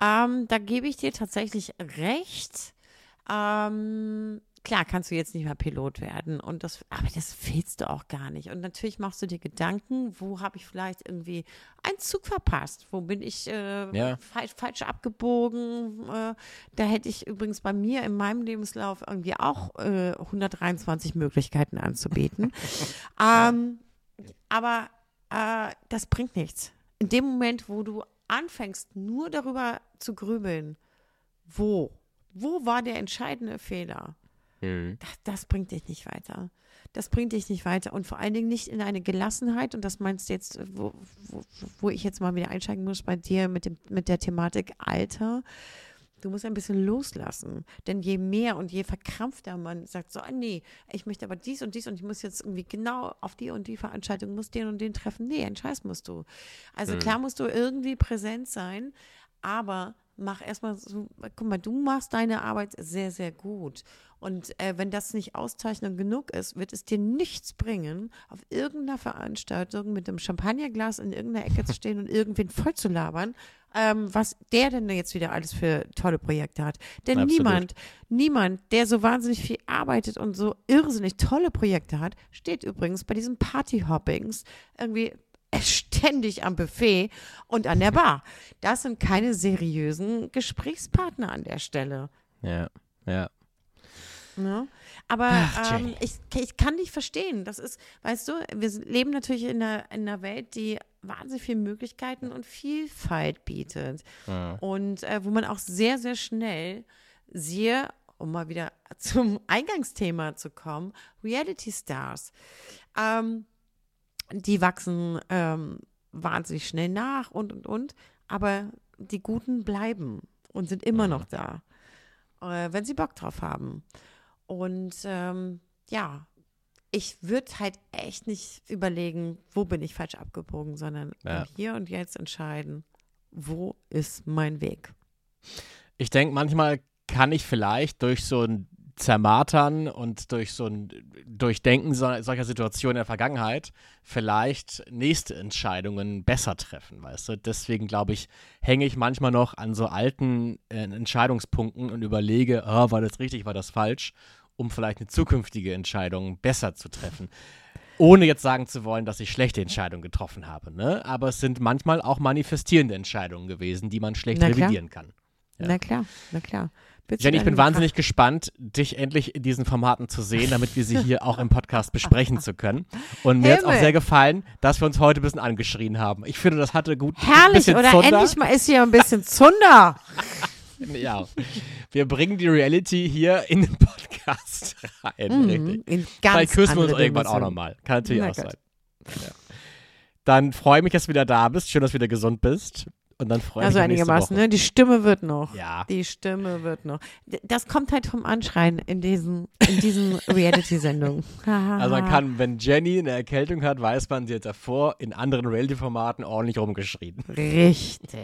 Ähm, da gebe ich dir tatsächlich recht. Ähm, klar kannst du jetzt nicht mehr Pilot werden und das, aber das willst du auch gar nicht. Und natürlich machst du dir Gedanken, wo habe ich vielleicht irgendwie einen Zug verpasst? Wo bin ich äh, Ja. falsch, falsch abgebogen? Äh, da hätte ich übrigens bei mir in meinem Lebenslauf irgendwie auch äh, 123 Möglichkeiten anzubieten. [LAUGHS] ähm, aber äh, das bringt nichts. In dem Moment, wo du anfängst, nur darüber zu grübeln, wo, wo war der entscheidende Fehler, das, das bringt dich nicht weiter. Das bringt dich nicht weiter und vor allen Dingen nicht in eine Gelassenheit und das meinst du jetzt, wo, wo, wo ich jetzt mal wieder einsteigen muss bei dir mit, dem, mit der Thematik Alter. Du musst ein bisschen loslassen, denn je mehr und je verkrampfter man sagt, so, ah, nee, ich möchte aber dies und dies und ich muss jetzt irgendwie genau auf die und die Veranstaltung, muss den und den treffen. Nee, einen Scheiß musst du. Also klar musst du irgendwie präsent sein, aber mach erstmal so, guck mal, du machst deine Arbeit sehr, sehr gut. Und äh, wenn das nicht Auszeichnung genug ist, wird es dir nichts bringen, auf irgendeiner Veranstaltung mit einem Champagnerglas in irgendeiner Ecke zu stehen und irgendwen voll zu labern, ähm, was der denn jetzt wieder alles für tolle Projekte hat. Denn Absolut. niemand, niemand, der so wahnsinnig viel arbeitet und so irrsinnig tolle Projekte hat, steht übrigens bei diesen Partyhoppings irgendwie ständig am Buffet und an der Bar. Das sind keine seriösen Gesprächspartner an der Stelle. Ja, ja. Ne? Aber Ach, ähm, ich, ich kann nicht verstehen. Das ist, weißt du, wir leben natürlich in einer, in einer Welt, die wahnsinnig viele Möglichkeiten und Vielfalt bietet. Und äh, wo man auch sehr, sehr schnell sehr, um mal wieder [LAUGHS] zum Eingangsthema zu kommen, Reality Stars. Ähm, die wachsen ähm, wahnsinnig schnell nach und und und, aber die Guten bleiben und sind immer noch da, äh, wenn sie Bock drauf haben. Und ähm, ja, ich würde halt echt nicht überlegen, wo bin ich falsch abgebogen, sondern Ja. hier und jetzt entscheiden, wo ist mein Weg. Ich denke, manchmal kann ich vielleicht durch so ein Zermartern und durch so ein Durchdenken so, solcher Situationen in der Vergangenheit vielleicht nächste Entscheidungen besser treffen, weißt du? Deswegen glaube ich, hänge ich manchmal noch an so alten äh, Entscheidungspunkten und überlege, oh, war das richtig, war das falsch, um vielleicht eine zukünftige Entscheidung besser zu treffen. Ohne jetzt sagen zu wollen, dass ich schlechte Entscheidungen getroffen habe, ne? Aber es sind manchmal auch manifestierende Entscheidungen gewesen, die man schlecht revidieren kann. Na klar, na klar. Du Jenny, ich bin wahnsinnig gespannt, dich endlich in diesen Formaten zu sehen, damit wir sie hier auch im Podcast [LAUGHS] besprechen zu können. Und mir hat es auch sehr gefallen, dass wir uns heute ein bisschen angeschrien haben. Ich finde, das hatte gut. Herrlich, oder? Zunder. Endlich mal ist hier ein bisschen Zunder. [LAUGHS] Ja. Wir bringen die Reality hier in den Podcast rein. Richtig. Mhm, in ganz Vielleicht küssen wir uns irgendwann auch Dimensionen. nochmal. Kann natürlich Na auch Gott. sein. Ja. Dann freue ich mich, dass du wieder da bist. Schön, dass du wieder gesund bist. Und dann freue ich Also mich nächste einigermaßen, ne? Die Stimme wird noch. Ja. Die Stimme wird noch. Das kommt halt vom Anschreien in diesen, in diesen [LAUGHS] Reality-Sendungen. Also man kann, wenn Jenny eine Erkältung hat, weiß man, sie hat davor in anderen Reality-Formaten ordentlich rumgeschrien. Richtig.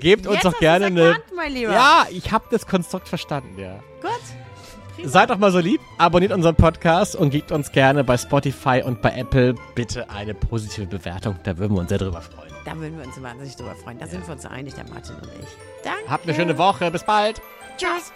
Gebt uns Jetzt doch gerne eine. erkannt, mein Lieber. Ja, ich habe das Konstrukt verstanden, ja. Gut. Seid doch mal so lieb, abonniert unseren Podcast und gebt uns gerne bei Spotify und bei Apple bitte eine positive Bewertung. Da würden wir uns sehr drüber freuen. Da würden wir uns wahnsinnig drüber freuen. Da sind wir uns einig, der Martin und ich. Danke. Habt eine schöne Woche. Bis bald. Tschüss.